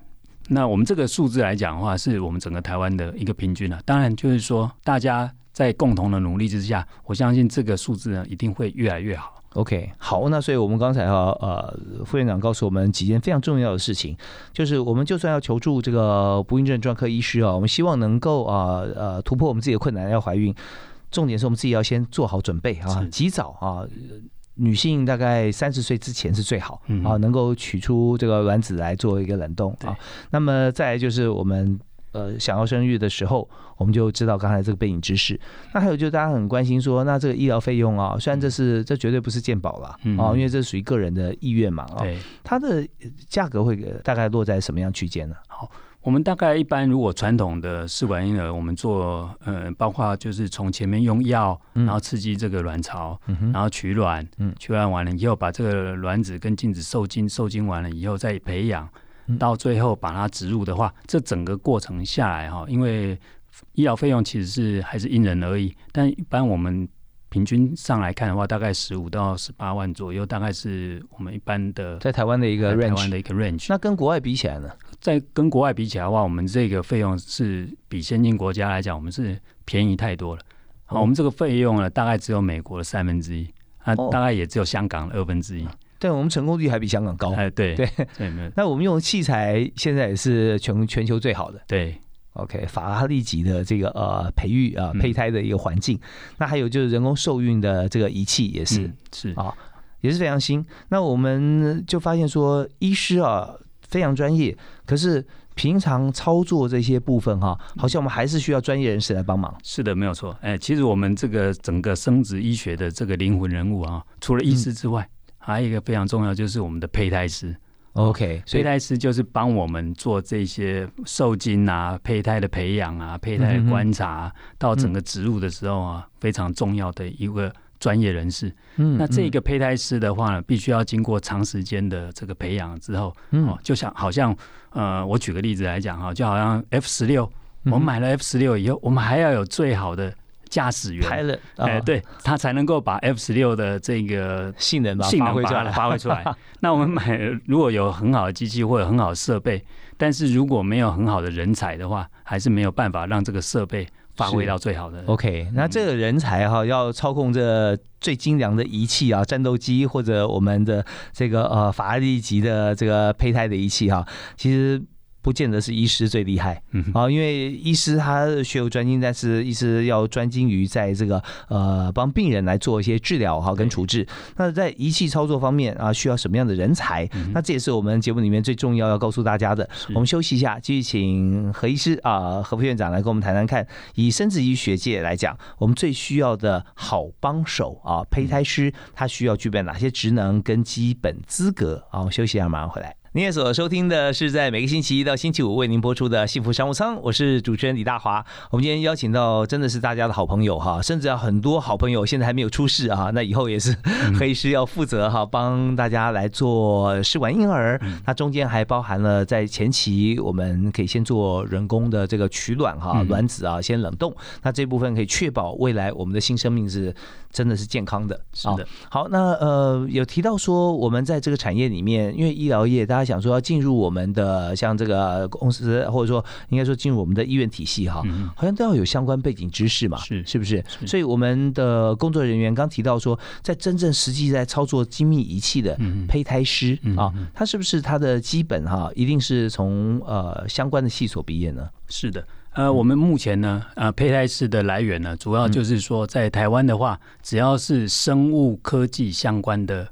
那我们这个数字来讲的话，是我们整个台湾的一个平均啊。当然，就是说大家在共同的努力之下，我相信这个数字呢一定会越来越好。OK，好，那所以我们刚才啊呃副院长告诉我们几件非常重要的事情，就是我们就算要求助这个不孕症专科医师啊，我们希望能够啊呃突破我们自己的困难要怀孕，重点是我们自己要先做好准备啊，及早啊，女性大概三十岁之前是最好啊，能够取出这个卵子来做一个冷冻啊，那么再来就是我们。呃，想要生育的时候，我们就知道刚才这个背景知识。那还有就是大家很关心说，那这个医疗费用啊，虽然这是这绝对不是健保了啊，因为这属于个人的意愿嘛啊。对，它的价格会大概落在什么样区间呢？好，我们大概一般如果传统的试管婴儿，我们做呃，包括就是从前面用药，然后刺激这个卵巢，然后取卵，取卵完了以后，把这个卵子跟精子受精，受精完了以后再培养。到最后把它植入的话，这整个过程下来哈，因为医疗费用其实是还是因人而异，但一般我们平均上来看的话，大概十五到十八万左右，大概是我们一般的在台湾的一个 range，台湾的一个 range。那跟国外比起来呢？在跟国外比起来的话，我们这个费用是比先进国家来讲，我们是便宜太多了。好，我们这个费用呢，大概只有美国的三分之一，啊，大概也只有香港的二分之一。但我们成功率还比香港高。哎，对对对。那我们用的器材现在也是全全球最好的。对，OK，法拉利级的这个呃培育啊胚胎的一个环境。那还有就是人工受孕的这个仪器也是是啊，也是非常新。那我们就发现说，医师啊非常专业，可是平常操作这些部分哈，好像我们还是需要专业人士来帮忙。是的，没有错。哎，其实我们这个整个生殖医学的这个灵魂人物啊，除了医师之外。还有一个非常重要，就是我们的胚胎师。OK，胚胎师就是帮我们做这些受精啊、胚胎的培养啊、胚胎的观察，到整个植入的时候啊，非常重要的一个专业人士。嗯，那这个胚胎师的话呢，必须要经过长时间的这个培养之后，哦，就像好像呃，我举个例子来讲哈，就好像 F 十六，我们买了 F 十六以后，我们还要有最好的。驾驶员，哎，对他才能够把 F 十六的这个性能性能发来，发挥出来。那我们买如果有很好的机器或者很好的设备，但是如果没有很好的人才的话，还是没有办法让这个设备发挥到最好的。OK，那这个人才哈，要操控这最精良的仪器啊，战斗机或者我们的这个呃法拉利级的这个胚胎的仪器哈，其实。不见得是医师最厉害嗯啊，因为医师他学有专精，但是医师要专精于在这个呃帮病人来做一些治疗哈跟处置。那在仪器操作方面啊，需要什么样的人才？那这也是我们节目里面最重要要告诉大家的。我们休息一下，继续请何医师啊何副院长来跟我们谈谈看，以生殖医学界来讲，我们最需要的好帮手啊，胚胎师他需要具备哪些职能跟基本资格啊？我们休息一下，马上回来。您也所收听的是在每个星期一到星期五为您播出的《幸福商务舱》，我是主持人李大华。我们今天邀请到真的是大家的好朋友哈，甚至要很多好朋友现在还没有出世啊，那以后也是可以是要负责哈，帮大家来做试管婴儿。那中间还包含了在前期我们可以先做人工的这个取卵哈，卵子啊先冷冻，那这部分可以确保未来我们的新生命是真的是健康的。是的，好，那呃有提到说我们在这个产业里面，因为医疗业大家。想说要进入我们的像这个公司，或者说应该说进入我们的医院体系哈，好像都要有相关背景知识嘛，是是不是？所以我们的工作人员刚提到说，在真正实际在操作精密仪器的胚胎师啊，他是不是他的基本哈，一定是从呃相关的系所毕业呢？是的，呃，我们目前呢，呃，胚胎师的来源呢，主要就是说在台湾的话，只要是生物科技相关的。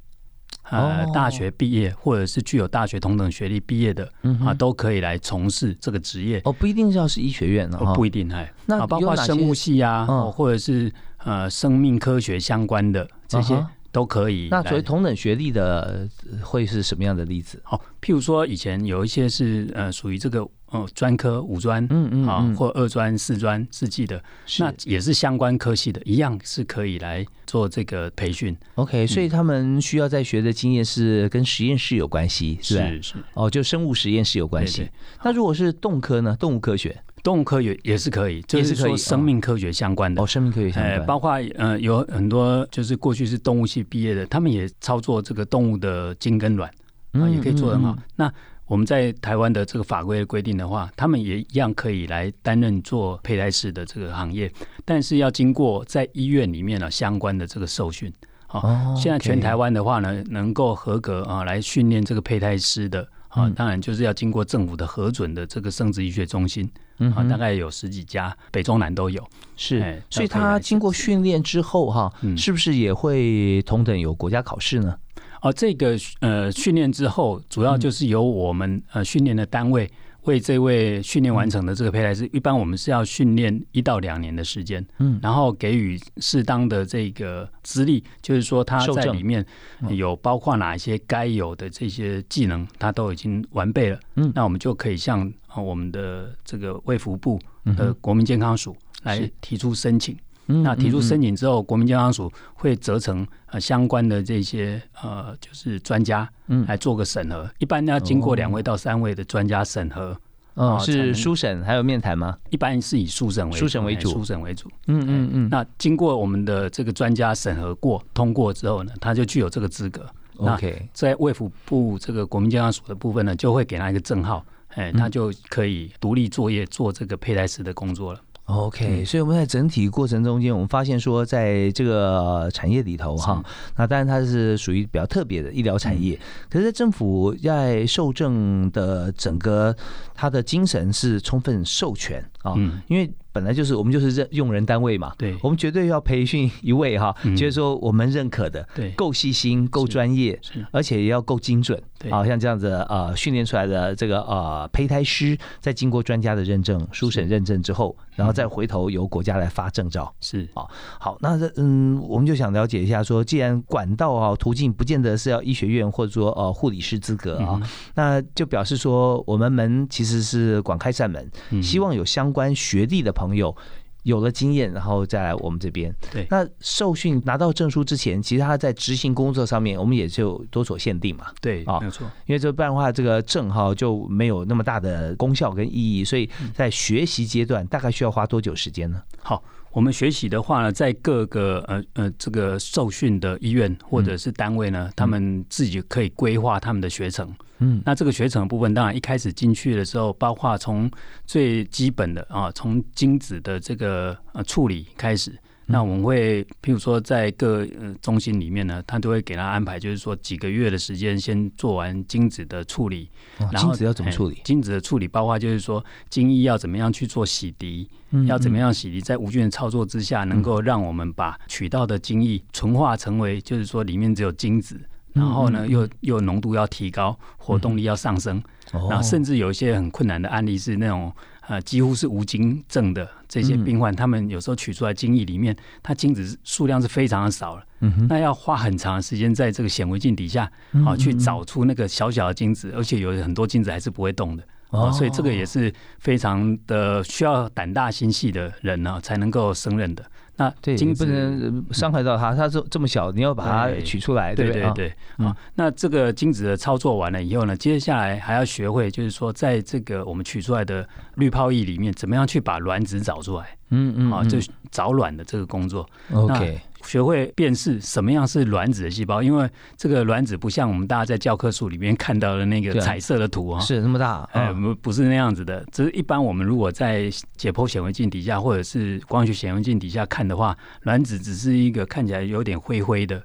呃，大学毕业或者是具有大学同等学历毕业的啊，都可以来从事这个职业。哦，不一定要是医学院哦，不一定哎。那包括生物系啊，或者是呃生命科学相关的这些都可以。那所谓同等学历的会是什么样的例子？好，譬如说以前有一些是呃属于这个。呃，专科五专，嗯嗯啊，或二专、四专、四技的，那也是相关科系的，一样是可以来做这个培训。OK，所以他们需要在学的经验是跟实验室有关系，是是哦，就生物实验室有关系。那如果是动科呢？动物科学，动物科学也是可以，就是说生命科学相关的。哦，生命科学相关，包括呃有很多就是过去是动物系毕业的，他们也操作这个动物的精跟卵啊，也可以做很好。那我们在台湾的这个法规规定的话，他们也一样可以来担任做胚胎师的这个行业，但是要经过在医院里面呢相关的这个受训。哦，现在全台湾的话呢，能够合格啊来训练这个胚胎师的啊，当然就是要经过政府的核准的这个生殖医学中心啊，大概有十几家，北中南都有。是，所以他经过训练之后哈，是不是也会同等有国家考试呢？哦，这个呃训练之后，主要就是由我们呃训练的单位为这位训练完成的这个胚胎师，一般我们是要训练一到两年的时间，嗯，然后给予适当的这个资历，就是说他在里面有包括哪一些该有的这些技能，他都已经完备了，嗯，那我们就可以向我们的这个卫福部的国民健康署来提出申请。那提出申请之后，国民健康署会责成呃相关的这些呃就是专家来做个审核，一般要经过两位到三位的专家审核。哦，是书审还有面谈吗？一般是以书审为书审为主，书审为主。嗯嗯嗯。那经过我们的这个专家审核过通过之后呢，他就具有这个资格。OK，在卫福部这个国民健康署的部分呢，就会给他一个证号，哎，他就可以独立作业做这个胚胎师的工作了。OK，所以我们在整体过程中间，我们发现说，在这个产业里头哈，那当然它是属于比较特别的医疗产业，可是政府在受证的整个它的精神是充分授权啊，因为。本来就是我们就是认用人单位嘛，对，我们绝对要培训一位哈，就是说我们认可的，对，够细心、够专业，而且也要够精准，对，好像这样子呃训练出来的这个呃胚胎师，在经过专家的认证、书审认证之后，然后再回头由国家来发证照，是。啊，好，那这嗯，我们就想了解一下，说既然管道啊途径不见得是要医学院或者说呃护理师资格啊，那就表示说我们门其实是广开扇门，希望有相关学历的朋友。朋友有了经验，然后再来我们这边。对，那受训拿到证书之前，其实他在执行工作上面，我们也就多所限定嘛。对，啊，没错。因为这不然的话，这个证哈就没有那么大的功效跟意义。所以在学习阶段，大概需要花多久时间呢？好。我们学习的话呢，在各个呃呃这个受训的医院或者是单位呢，他们自己可以规划他们的学程。嗯，那这个学程的部分，当然一开始进去的时候，包括从最基本的啊，从精子的这个呃处理开始。那我们会，譬如说，在各呃中心里面呢，他都会给他安排，就是说几个月的时间，先做完精子的处理。精子要怎么处理？精子的处理包括就是说，精液要怎么样去做洗涤，要怎么样洗涤，在无菌的操作之下，能够让我们把取到的精液纯化成为，就是说里面只有精子，然后呢，又又浓度要提高，活动力要上升，然后甚至有一些很困难的案例是那种。呃，几乎是无精症的这些病患，他们有时候取出来精液里面，它精子数量是非常的少了。嗯那要花很长的时间在这个显微镜底下啊，去找出那个小小的精子，而且有很多精子还是不会动的。哦，所以这个也是非常的需要胆大心细的人呢，才能够胜任的。那精不能伤害到它，它这这么小，你要把它取出来，对对？对啊，那这个精子的操作完了以后呢，接下来还要学会，就是说，在这个我们取出来的滤泡液里面，怎么样去把卵子找出来？嗯嗯，啊，就找卵的这个工作。OK。学会辨识什么样是卵子的细胞，因为这个卵子不像我们大家在教科书里面看到的那个彩色的图啊，是那么大，哎，不不是那样子的。只是一般我们如果在解剖显微镜底下或者是光学显微镜底下看的话，卵子只是一个看起来有点灰灰的。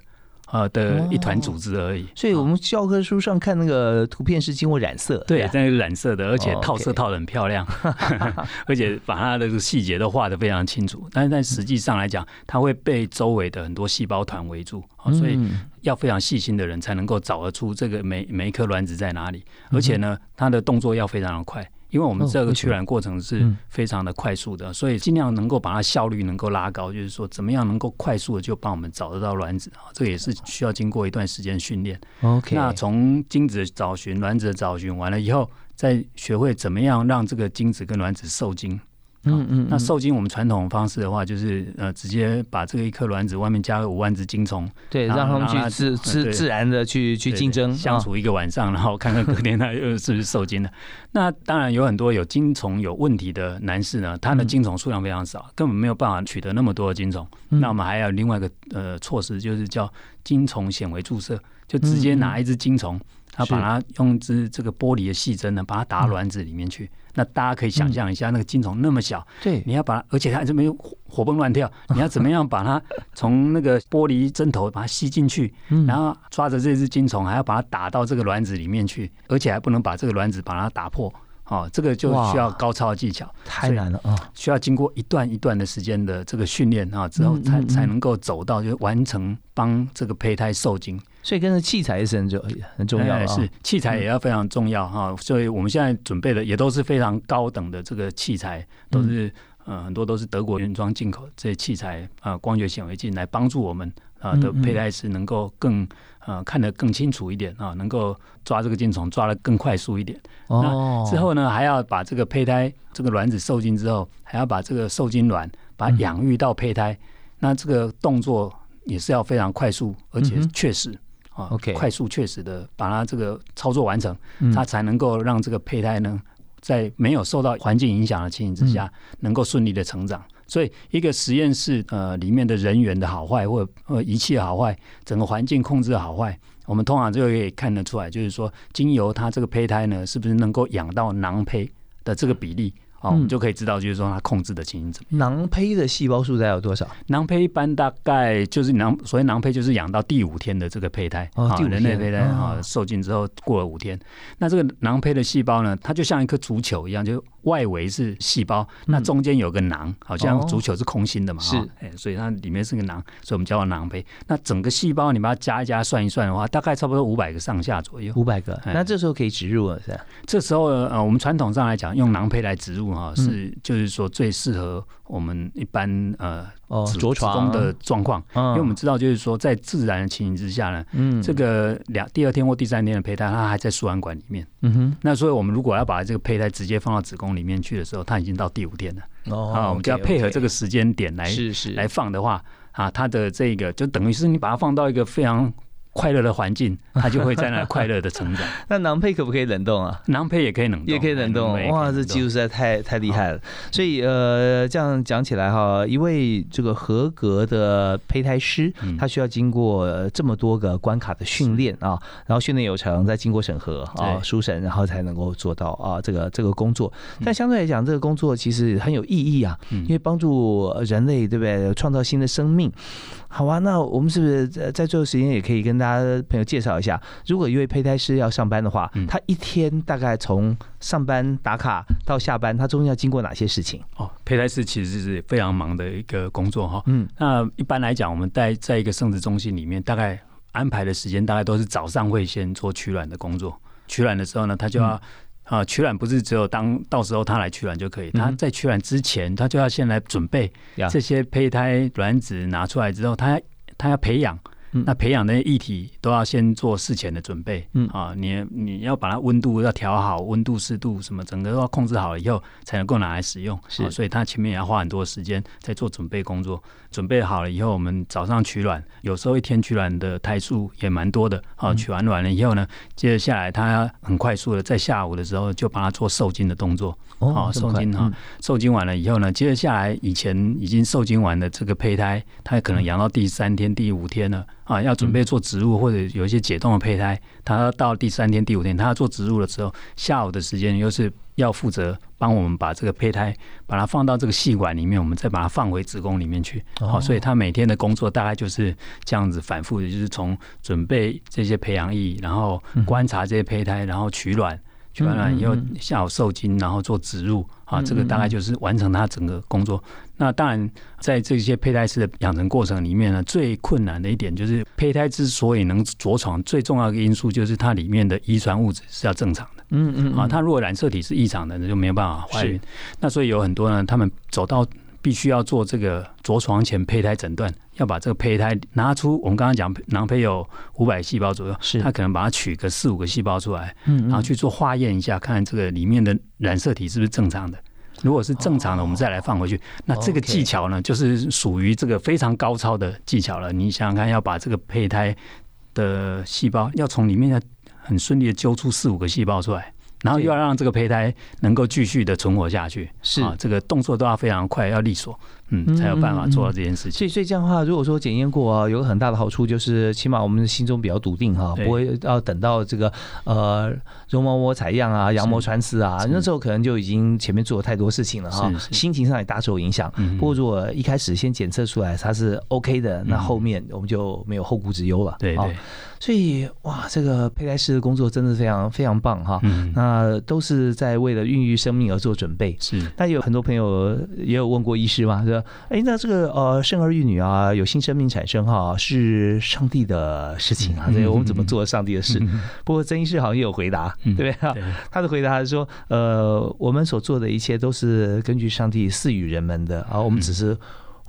呃的一团组织而已，所以我们教科书上看那个图片是经过染色，对，那个染色的，而且套色套的很漂亮，而且把它的细节都画的非常清楚。但是在实际上来讲，它会被周围的很多细胞团围住，所以要非常细心的人才能够找得出这个每每一颗卵子在哪里，而且呢，它的动作要非常的快。因为我们这个取卵过程是非常的快速的，所以尽量能够把它效率能够拉高，就是说怎么样能够快速的就帮我们找得到卵子啊，这个也是需要经过一段时间训练。OK，那从精子的找寻、卵子的找寻完了以后，再学会怎么样让这个精子跟卵子受精，嗯嗯，那受精我们传统方式的话，就是呃直接把这个一颗卵子外面加个五万只精虫，对，让他们去自自自然的去去竞争相处一个晚上，然后看看隔天它又是不是受精的。那当然有很多有精虫有问题的男士呢，他的精虫数量非常少，根本没有办法取得那么多的精虫。那我们还有另外一个呃措施，就是叫精虫显微注射，就直接拿一只精虫，他把它用只这个玻璃的细针呢，把它打卵子里面去。那大家可以想象一下，那个精虫那么小，对，你要把它，而且它这边活蹦乱跳，你要怎么样把它从那个玻璃针头把它吸进去，然后抓着这只精虫，还要把它打到这个卵子里面去，而且还不能把这个卵子把它打破，哦，这个就需要高超的技巧，太难了啊！需要经过一段一段的时间的这个训练啊，之后才才能够走到就完成帮这个胚胎受精。所以跟着器材也是很重很重要啊，是器材也要非常重要哈。所以我们现在准备的也都是非常高等的这个器材，都是呃很多都是德国原装进口这些器材啊，光学显微镜来帮助我们啊的胚胎师能够更呃看得更清楚一点啊，能够抓这个精虫抓得更快速一点。哦，之后呢还要把这个胚胎这个卵子受精之后，还要把这个受精卵把它养育到胚胎，那这个动作也是要非常快速而且确实。OK，快速确实的把它这个操作完成，它才能够让这个胚胎呢，在没有受到环境影响的情形之下，能够顺利的成长。所以，一个实验室呃里面的人员的好坏，或呃仪器的好坏，整个环境控制的好坏，我们通常就可以看得出来，就是说，经由它这个胚胎呢，是不是能够养到囊胚的这个比例。哦，我们就可以知道，就是说它控制的情形怎么样。囊胚的细胞数在有多少？囊胚一般大概就是囊，所谓囊胚就是养到第五天的这个胚胎，哦，人类胚胎啊，受精之后过了五天，那这个囊胚的细胞呢，它就像一颗足球一样，就。外围是细胞，那中间有个囊，好像足球是空心的嘛，是，哎，所以它里面是个囊，所以我们叫它囊胚。那整个细胞你把它加一加算一算的话，大概差不多五百个上下左右。五百个，那这时候可以植入了，是吧？这时候呃，我们传统上来讲，用囊胚来植入哈，是就是说最适合我们一般呃。哦，着床的状况，因为我们知道，就是说，在自然的情形之下呢，嗯，这个两第二天或第三天的胚胎，它还在输卵管里面，嗯哼，那所以我们如果要把这个胚胎直接放到子宫里面去的时候，它已经到第五天了，哦，啊，我们就要配合这个时间点来是是。来放的话，啊，它的这个就等于是你把它放到一个非常。快乐的环境，它就会在那快乐的成长。那囊胚可不可以冷冻啊？囊胚也可以冷冻，也可以冷冻。哇，这技术实在太太厉害了。所以呃，这样讲起来哈，一位这个合格的胚胎师，他需要经过这么多个关卡的训练啊，然后训练有成，再经过审核啊、书审，然后才能够做到啊这个这个工作。但相对来讲，这个工作其实很有意义啊，因为帮助人类，对不对？创造新的生命。好啊，那我们是不是在在最后时间也可以跟大家朋友介绍一下，如果一位胚胎师要上班的话，他一天大概从上班打卡到下班，他中间要经过哪些事情？哦，胚胎师其实是非常忙的一个工作哈。嗯，那一般来讲，我们在在一个生殖中心里面，大概安排的时间大概都是早上会先做取卵的工作，取卵的时候呢，他就要。啊，取卵不是只有当到时候他来取卵就可以，他在取卵之前，他就要先来准备这些胚胎卵子拿出来之后，他他要培养。那培养的液体都要先做事前的准备，嗯啊，你你要把它温度要调好，温度湿度什么，整个都要控制好了以后，才能够拿来使用。是，所以他前面也要花很多时间在做准备工作。准备好了以后，我们早上取卵，有时候一天取卵的胎数也蛮多的。好，取完卵了以后呢，接着下来它很快速的在下午的时候就帮它做受精的动作。哦，受精哈，受精完了以后呢，接着下来以前已经受精完的这个胚胎，它可能养到第三天、第五天了。啊，要准备做植入或者有一些解冻的胚胎，它到第三天、第五天，它要做植入的时候，下午的时间又是要负责帮我们把这个胚胎把它放到这个细管里面，我们再把它放回子宫里面去。好，所以他每天的工作大概就是这样子反复的，就是从准备这些培养液，然后观察这些胚胎，然后取卵。取完卵以后，下午受精，然后做植入啊，这个大概就是完成它整个工作。那当然，在这些胚胎师的养成过程里面呢，最困难的一点就是胚胎之所以能着床，最重要的因素就是它里面的遗传物质是要正常的。嗯嗯，啊，它如果染色体是异常的，那就没有办法怀孕。那所以有很多呢，他们走到。必须要做这个着床前胚胎诊断，要把这个胚胎拿出。我们刚刚讲囊胚有五百细胞左右，是他可能把它取个四五个细胞出来，嗯，然后去做化验一下，看这个里面的染色体是不是正常的。如果是正常的，我们再来放回去。那这个技巧呢，就是属于这个非常高超的技巧了。你想想看，要把这个胚胎的细胞要从里面要很顺利的揪出四五个细胞出来。然后又要让这个胚胎能够继续的存活下去，是啊，这个动作都要非常快，要利索，嗯，才有办法做到这件事情。所以，所以这样的话，如果说检验过啊，有个很大的好处就是，起码我们心中比较笃定哈，不会要等到这个呃绒毛膜采样啊、羊膜穿刺啊，那时候可能就已经前面做了太多事情了哈，心情上也大受影响。不过，如果一开始先检测出来它是 OK 的，那后面我们就没有后顾之忧了。对对。所以哇，这个胚胎师的工作真的非常非常棒哈。嗯那都是在为了孕育生命而做准备。是。那有很多朋友也有问过医师嘛，说：“哎，那这个呃生儿育女啊，有新生命产生哈，是上帝的事情啊，所以我们怎么做上帝的事？”不过曾医师好像也有回答，对不对？他的回答是说：“呃，我们所做的一切都是根据上帝赐予人们的啊，我们只是。”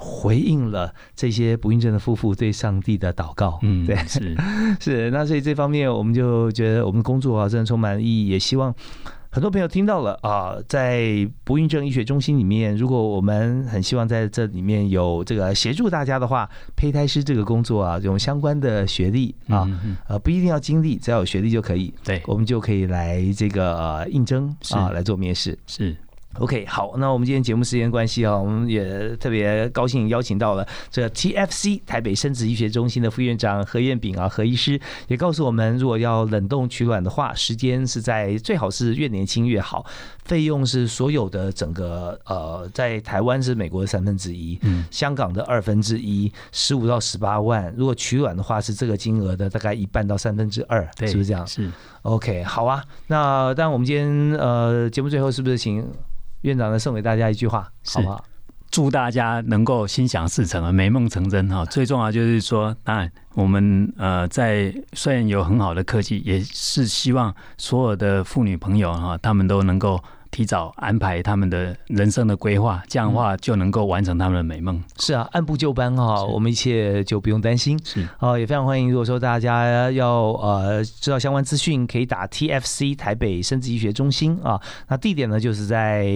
回应了这些不孕症的夫妇对上帝的祷告，嗯，对，是。是，那所以这方面我们就觉得我们工作啊，真的充满意义，也希望很多朋友听到了啊，在不孕症医学中心里面，如果我们很希望在这里面有这个协助大家的话，胚胎师这个工作啊，有相关的学历啊，呃，不一定要经历，只要有学历就可以，对，我们就可以来这个应征啊，来做面试，是。OK，好，那我们今天节目时间关系啊，我们也特别高兴邀请到了这 TFC 台北生殖医学中心的副院长何彦炳啊，何医师也告诉我们，如果要冷冻取卵的话，时间是在最好是越年轻越好，费用是所有的整个呃，在台湾是美国的三分之一，嗯，香港的二分之一，十五到十八万，如果取卵的话是这个金额的大概一半到三分之二，对是不是这样？是 OK，好啊，那当然我们今天呃节目最后是不是请？院长呢，送给大家一句话，好不好？祝大家能够心想事成啊，美梦成真哈！最重要就是说，当然我们呃，在虽然有很好的科技，也是希望所有的妇女朋友哈，他们都能够。提早安排他们的人生的规划，这样的话就能够完成他们的美梦。是啊，按部就班哈，我们一切就不用担心。是啊，也非常欢迎。如果说大家要呃知道相关资讯，可以打 TFC 台北生殖医学中心啊。那地点呢，就是在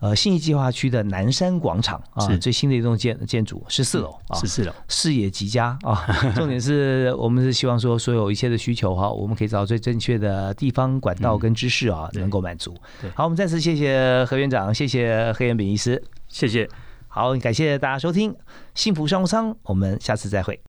呃信义计划区的南山广场啊，最新的一栋建建筑十四楼啊，十四楼视野极佳啊。重点是我们是希望说，所有一切的需求哈，我们可以找到最正确的地方管道跟知识啊，能够满足。对，好，我们再次。谢谢何院长，谢谢何彦炳医师，谢谢。好，感谢大家收听《幸福商务舱》，我们下次再会。